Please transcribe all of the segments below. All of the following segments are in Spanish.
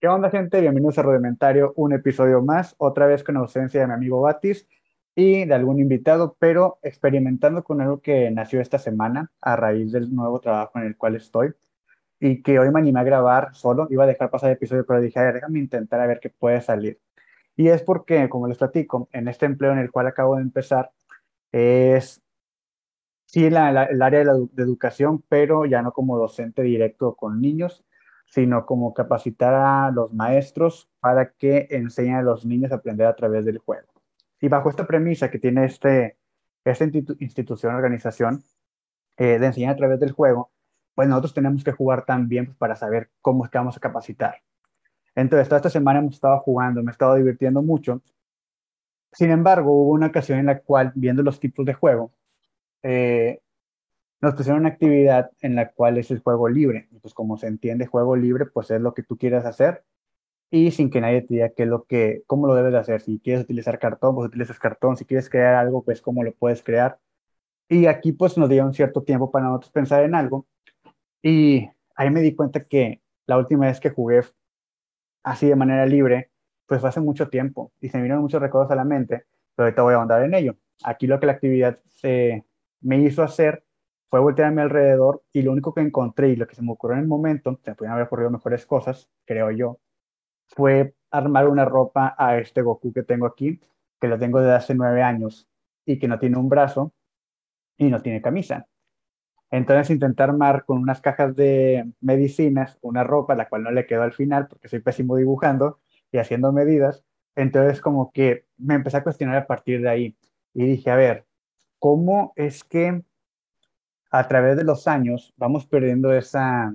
¿Qué onda, gente? Bienvenidos a Rudimentario, un episodio más, otra vez con ausencia de mi amigo Batis y de algún invitado, pero experimentando con algo que nació esta semana a raíz del nuevo trabajo en el cual estoy y que hoy me animé a grabar solo. Iba a dejar pasar el episodio, pero dije, déjame intentar a ver qué puede salir. Y es porque, como les platico, en este empleo en el cual acabo de empezar, es sí el área de, la, de educación, pero ya no como docente directo con niños, sino como capacitar a los maestros para que enseñen a los niños a aprender a través del juego. Y bajo esta premisa que tiene este, esta institución, organización, eh, de enseñar a través del juego, pues nosotros tenemos que jugar también pues, para saber cómo es que vamos a capacitar. Entonces, toda esta semana hemos estado jugando, me he estado divirtiendo mucho. Sin embargo, hubo una ocasión en la cual, viendo los tipos de juego, eh, nos pusieron una actividad en la cual es el juego libre. Y pues como se entiende juego libre, pues es lo que tú quieras hacer y sin que nadie te diga qué es lo que, cómo lo debes de hacer. Si quieres utilizar cartón, pues utilizas cartón. Si quieres crear algo, pues cómo lo puedes crear. Y aquí pues nos dio un cierto tiempo para nosotros pensar en algo. Y ahí me di cuenta que la última vez que jugué así de manera libre, pues fue hace mucho tiempo y se me vinieron muchos recuerdos a la mente, pero ahorita voy a ahondar en ello. Aquí lo que la actividad se me hizo hacer fue voltear alrededor y lo único que encontré y lo que se me ocurrió en el momento, se pudieron haber ocurrido mejores cosas, creo yo, fue armar una ropa a este Goku que tengo aquí, que lo tengo desde hace nueve años y que no tiene un brazo y no tiene camisa. Entonces intenté armar con unas cajas de medicinas una ropa, la cual no le quedó al final porque soy pésimo dibujando y haciendo medidas. Entonces como que me empecé a cuestionar a partir de ahí y dije, a ver, ¿cómo es que a través de los años vamos perdiendo esa,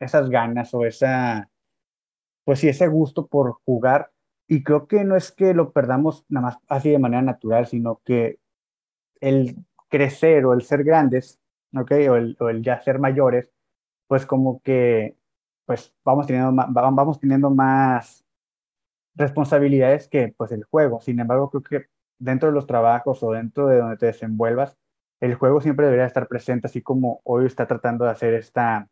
esas ganas o esa, pues sí, ese gusto por jugar. Y creo que no es que lo perdamos nada más así de manera natural, sino que el crecer o el ser grandes, ¿ok? O el, o el ya ser mayores, pues como que pues vamos teniendo más, vamos teniendo más responsabilidades que pues el juego. Sin embargo, creo que dentro de los trabajos o dentro de donde te desenvuelvas, el juego siempre debería estar presente, así como hoy está tratando de hacer esta,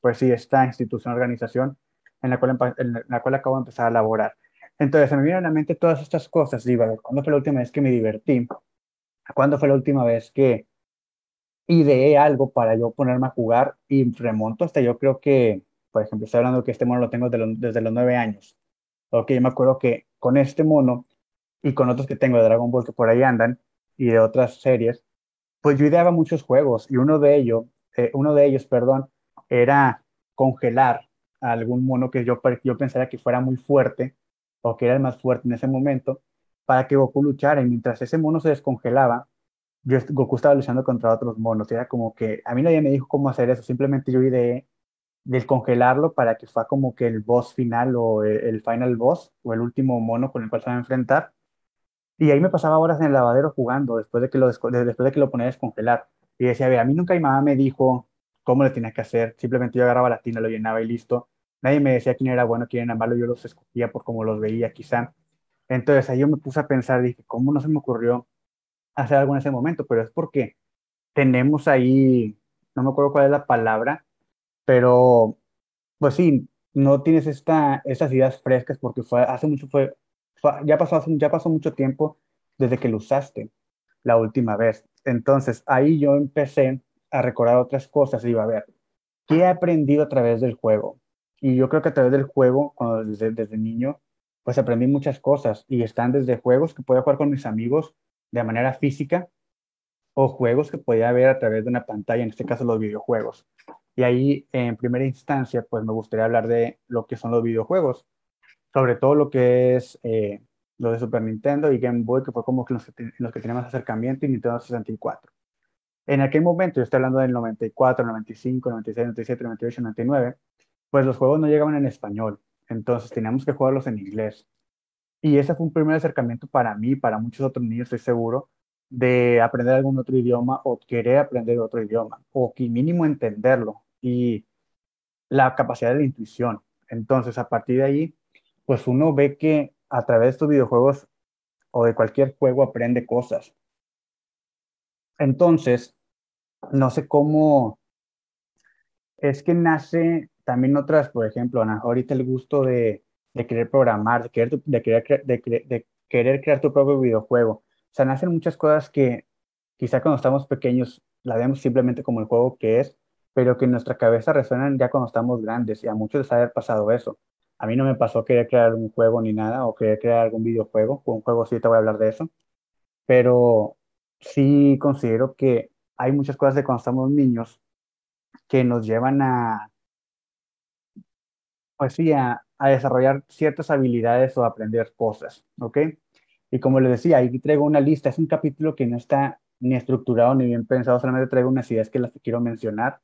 pues sí, esta institución, organización en la cual, en la cual acabo de empezar a laborar. Entonces, se me vienen a la mente todas estas cosas. Digo, a ver, ¿cuándo fue la última vez que me divertí? ¿Cuándo fue la última vez que ideé algo para yo ponerme a jugar? Y remonto hasta yo creo que, por ejemplo, estoy hablando que este mono lo tengo desde los, nueve años. Ok, yo me acuerdo que con este mono y con otros que tengo de Dragon Ball que por ahí andan y de otras series, pues yo ideaba muchos juegos y uno de ellos, eh, uno de ellos, perdón, era congelar a algún mono que yo, yo pensara que fuera muy fuerte o que era el más fuerte en ese momento para que Goku luchara. Y mientras ese mono se descongelaba, yo, Goku estaba luchando contra otros monos. Era como que a mí nadie me dijo cómo hacer eso, simplemente yo ideé descongelarlo para que fuera como que el boss final o el, el, final boss o el último mono con el cual se va a enfrentar y ahí me pasaba horas en el lavadero jugando después de que lo, después de que lo ponía a descongelar. Y decía, a a mí nunca mi mamá me dijo cómo lo tenía que hacer. Simplemente yo agarraba la tina, lo llenaba y listo. Nadie me decía quién era bueno, quién era malo. Yo los escogía por cómo los veía, quizá. Entonces ahí yo me puse a pensar, dije, ¿cómo no se me ocurrió hacer algo en ese momento? Pero es porque tenemos ahí, no me acuerdo cuál es la palabra, pero pues sí, no tienes esta, estas ideas frescas porque fue, hace mucho fue ya pasó, ya pasó mucho tiempo desde que lo usaste la última vez. Entonces ahí yo empecé a recordar otras cosas y iba a ver, ¿qué he aprendido a través del juego? Y yo creo que a través del juego, desde, desde niño, pues aprendí muchas cosas y están desde juegos que podía jugar con mis amigos de manera física o juegos que podía ver a través de una pantalla, en este caso los videojuegos. Y ahí, en primera instancia, pues me gustaría hablar de lo que son los videojuegos sobre todo lo que es eh, lo de Super Nintendo y Game Boy, que fue como los que, los que teníamos acercamiento, y Nintendo 64. En aquel momento, yo estoy hablando del 94, 95, 96, 97, 98, 99, pues los juegos no llegaban en español, entonces teníamos que jugarlos en inglés. Y ese fue un primer acercamiento para mí, para muchos otros niños, estoy seguro, de aprender algún otro idioma o querer aprender otro idioma, o que mínimo entenderlo, y la capacidad de la intuición. Entonces, a partir de ahí, pues uno ve que a través de estos videojuegos o de cualquier juego aprende cosas. Entonces, no sé cómo es que nace también otras, por ejemplo, ahorita el gusto de, de querer programar, de querer, de, querer, de, querer crear tu propio videojuego. O sea, nacen muchas cosas que quizá cuando estamos pequeños la vemos simplemente como el juego que es, pero que en nuestra cabeza resuenan ya cuando estamos grandes y a muchos les ha pasado eso. A mí no me pasó querer crear un juego ni nada o querer crear algún videojuego, un juego sí te voy a hablar de eso, pero sí considero que hay muchas cosas de cuando estamos niños que nos llevan a, pues sí, a, desarrollar ciertas habilidades o aprender cosas, ¿ok? Y como les decía, ahí traigo una lista, es un capítulo que no está ni estructurado ni bien pensado, solamente traigo unas ideas que las quiero mencionar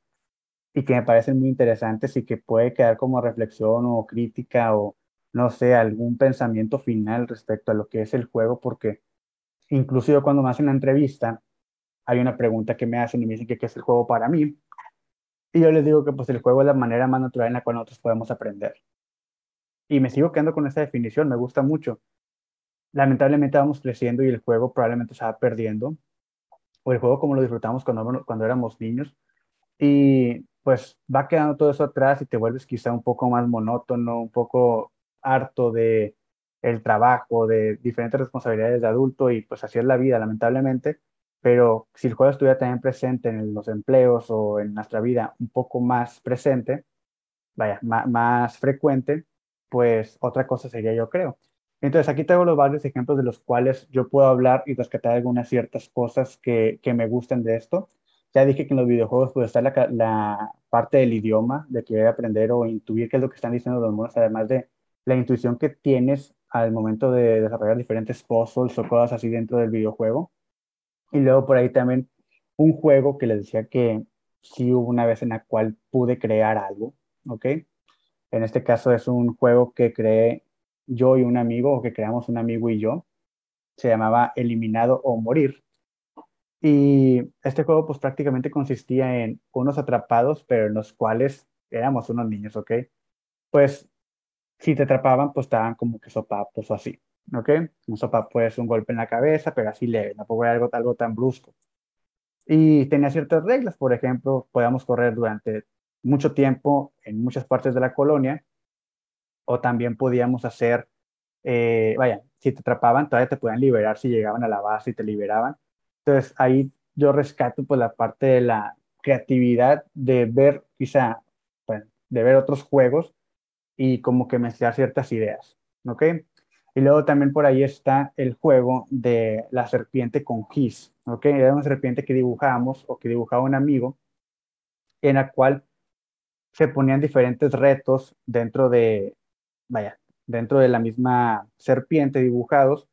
y que me parecen muy interesantes y que puede quedar como reflexión o crítica o no sé, algún pensamiento final respecto a lo que es el juego, porque incluso cuando me hacen la entrevista, hay una pregunta que me hacen y me dicen que qué es el juego para mí. Y yo les digo que pues el juego es la manera más natural en la cual nosotros podemos aprender. Y me sigo quedando con esa definición, me gusta mucho. Lamentablemente vamos creciendo y el juego probablemente se va perdiendo. O el juego como lo disfrutamos cuando, cuando éramos niños. Y pues va quedando todo eso atrás y te vuelves quizá un poco más monótono, un poco harto de el trabajo, de diferentes responsabilidades de adulto y pues así es la vida, lamentablemente. Pero si el juego estuviera también presente en los empleos o en nuestra vida un poco más presente, vaya, más, frecuente, pues otra cosa sería yo creo. Entonces aquí tengo los varios ejemplos de los cuales yo puedo hablar y rescatar algunas ciertas cosas que, que me gusten de esto. Ya dije que en los videojuegos puede estar la, la, parte del idioma, de querer aprender o intuir qué es lo que están diciendo los monos, además de la intuición que tienes al momento de desarrollar diferentes puzzles o cosas así dentro del videojuego. Y luego por ahí también un juego que les decía que sí hubo una vez en la cual pude crear algo, ¿ok? En este caso es un juego que creé yo y un amigo, o que creamos un amigo y yo. Se llamaba Eliminado o Morir. Y este juego pues prácticamente consistía en unos atrapados, pero en los cuales éramos unos niños, ¿ok? Pues si te atrapaban, pues estaban como que sopapos o así, ¿ok? Un sopapo es un golpe en la cabeza, pero así leve, no algo, algo tan brusco. Y tenía ciertas reglas, por ejemplo, podíamos correr durante mucho tiempo en muchas partes de la colonia, o también podíamos hacer, eh, vaya, si te atrapaban, todavía te podían liberar si llegaban a la base y te liberaban. Entonces ahí yo rescato pues la parte de la creatividad de ver quizá, pues, de ver otros juegos y como que mezclar ciertas ideas, ¿ok? Y luego también por ahí está el juego de la serpiente con gis, ¿ok? Era una serpiente que dibujábamos o que dibujaba un amigo, en la cual se ponían diferentes retos dentro de, vaya, dentro de la misma serpiente dibujados,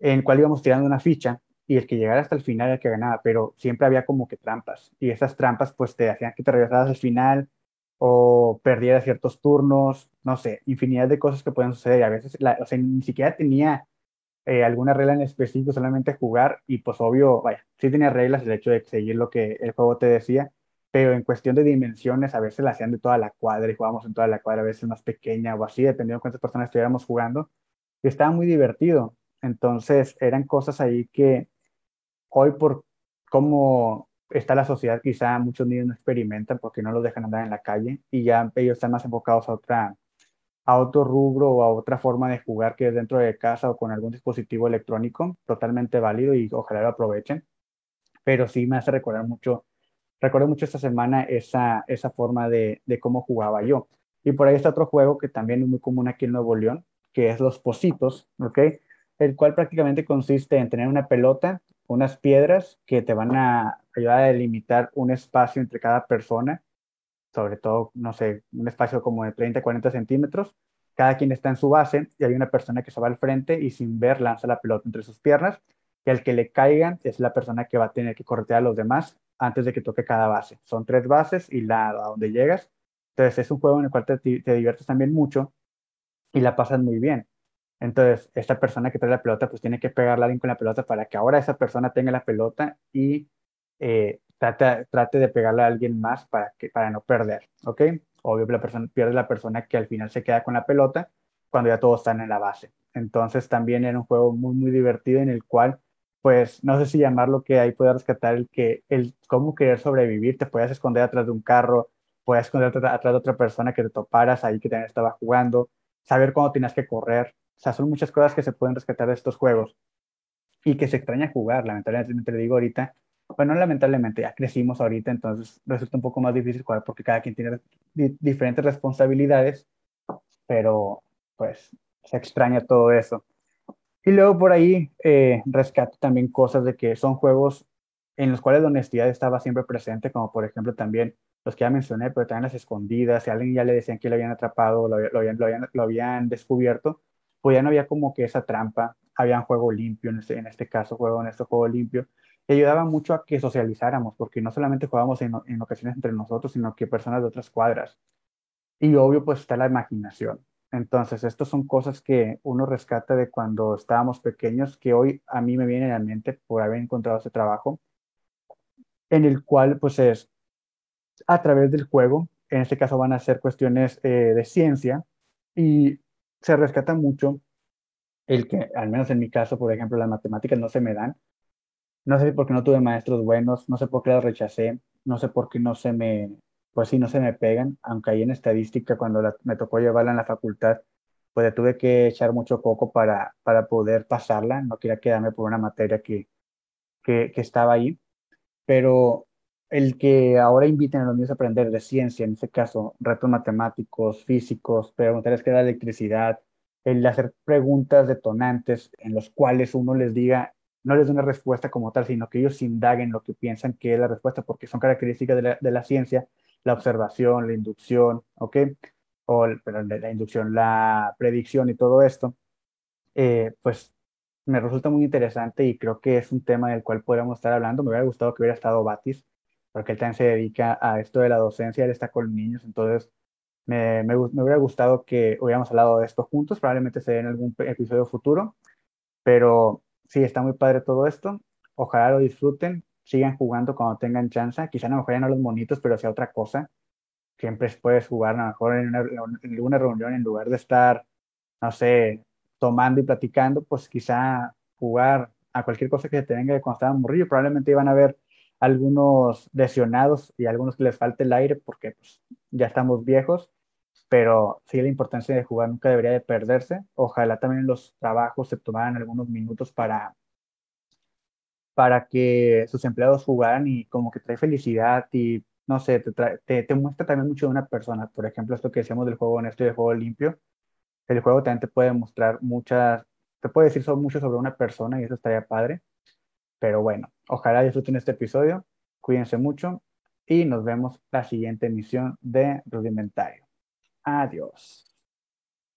en cual íbamos tirando una ficha y el que llegara hasta el final el que ganaba, pero siempre había como que trampas y esas trampas pues te hacían que te regresaras al final o perdieras ciertos turnos, no sé, infinidad de cosas que pueden suceder. A veces, o sea, ni siquiera tenía eh, alguna regla en específico, solamente jugar y pues obvio, vaya, sí tenía reglas el hecho de seguir lo que el juego te decía, pero en cuestión de dimensiones a veces la hacían de toda la cuadra y jugábamos en toda la cuadra, a veces más pequeña o así, dependiendo de cuántas personas estuviéramos jugando, y estaba muy divertido. Entonces eran cosas ahí que hoy por cómo está la sociedad, quizá muchos niños no experimentan porque no los dejan andar en la calle y ya ellos están más enfocados a otra a otro rubro o a otra forma de jugar que es dentro de casa o con algún dispositivo electrónico, totalmente válido y ojalá lo aprovechen. Pero sí me hace recordar mucho, recuerdo mucho esta semana esa, esa forma de, de cómo jugaba yo. Y por ahí está otro juego que también es muy común aquí en Nuevo León, que es los Positos, ¿ok? El cual prácticamente consiste en tener una pelota unas piedras que te van a ayudar a delimitar un espacio entre cada persona, sobre todo, no sé, un espacio como de 30, 40 centímetros. Cada quien está en su base y hay una persona que se va al frente y sin ver lanza la pelota entre sus piernas y al que le caigan es la persona que va a tener que corretear a los demás antes de que toque cada base. Son tres bases y la a donde llegas. Entonces es un juego en el cual te, te diviertes también mucho y la pasas muy bien. Entonces, esta persona que trae la pelota, pues tiene que pegarle a alguien con la pelota para que ahora esa persona tenga la pelota y eh, trate, trate, de pegarle a alguien más para, que, para no perder, ¿ok? Obvio, la persona, pierde la persona que al final se queda con la pelota cuando ya todos están en la base. Entonces, también era un juego muy, muy divertido en el cual, pues, no sé si llamarlo que ahí puede rescatar el que, el cómo querer sobrevivir, te puedes esconder atrás de un carro, puedes esconderte atrás de otra persona que te toparas ahí que también estaba jugando, saber cuándo tenías que correr. O sea, son muchas cosas que se pueden rescatar de estos juegos y que se extraña jugar, lamentablemente te digo ahorita. Bueno, lamentablemente ya crecimos ahorita, entonces resulta un poco más difícil jugar porque cada quien tiene diferentes responsabilidades, pero pues se extraña todo eso. Y luego por ahí eh, rescato también cosas de que son juegos en los cuales la honestidad estaba siempre presente, como por ejemplo también los que ya mencioné, pero también las escondidas, si a alguien ya le decían que lo habían atrapado, lo, lo, lo, lo habían descubierto, pues ya no había como que esa trampa, había un juego limpio, en este, en este caso, juego en este juego limpio, y ayudaba mucho a que socializáramos, porque no solamente jugábamos en, ocasiones entre nosotros, sino que personas de otras cuadras. Y obvio, pues está la imaginación. Entonces, estas son cosas que uno rescata de cuando estábamos pequeños, que hoy a mí me vienen a la mente por haber encontrado ese trabajo, en el cual pues es a través del juego, en este caso van a ser cuestiones eh, de ciencia, y se rescata mucho el que, al menos en mi caso, por ejemplo, las matemáticas no se me dan. No sé por qué no tuve maestros buenos, no sé por qué las rechacé, no sé por qué no se me, pues sí, no se me pegan, aunque ahí en estadística, cuando me tocó llevarla en la facultad, pues tuve que echar mucho coco para, para poder pasarla, no quería quedarme por una materia que, que, que estaba ahí, pero el que ahora inviten a los niños a aprender de ciencia, en este caso, retos matemáticos, físicos, preguntarles qué da electricidad, el hacer preguntas detonantes en los cuales uno les diga, no les dé una respuesta como tal, sino que ellos indaguen lo que piensan que es la respuesta, porque son características de la, ciencia, la observación, la inducción, ¿ok? O la inducción, la predicción y todo esto, eh, pues me resulta muy interesante y creo que es un tema del cual podríamos estar hablando. Me hubiera gustado que hubiera estado Batis, porque él también se dedica a esto de la docencia, él está con niños, entonces me, me, me hubiera gustado que hubiéramos hablado de esto juntos, probablemente sea en algún episodio futuro, pero sí, está muy padre todo esto, ojalá lo disfruten, sigan jugando cuando tengan chance, quizá a lo mejor ya no los monitos, pero sea otra cosa, siempre puedes jugar a lo mejor en una, en una reunión en lugar de estar, no sé, tomando y platicando, pues quizá jugar a cualquier cosa que se te venga de cuando estaban morrillo, probablemente iban a ver algunos lesionados y algunos que les falte el aire porque pues, ya estamos viejos, pero sí la importancia de jugar nunca debería de perderse. Ojalá también los trabajos se tomaran algunos minutos para, para que sus empleados jugaran y como que trae felicidad y no sé, te, te, muestra también mucho de una persona. Por ejemplo, esto que decíamos del juego honesto y del juego limpio. El juego también te puede mostrar muchas, te puede decir mucho sobre una persona y eso estaría padre. Pero bueno, ojalá disfruten este episodio, cuídense mucho y nos vemos la siguiente emisión de Rudimentario. Adiós.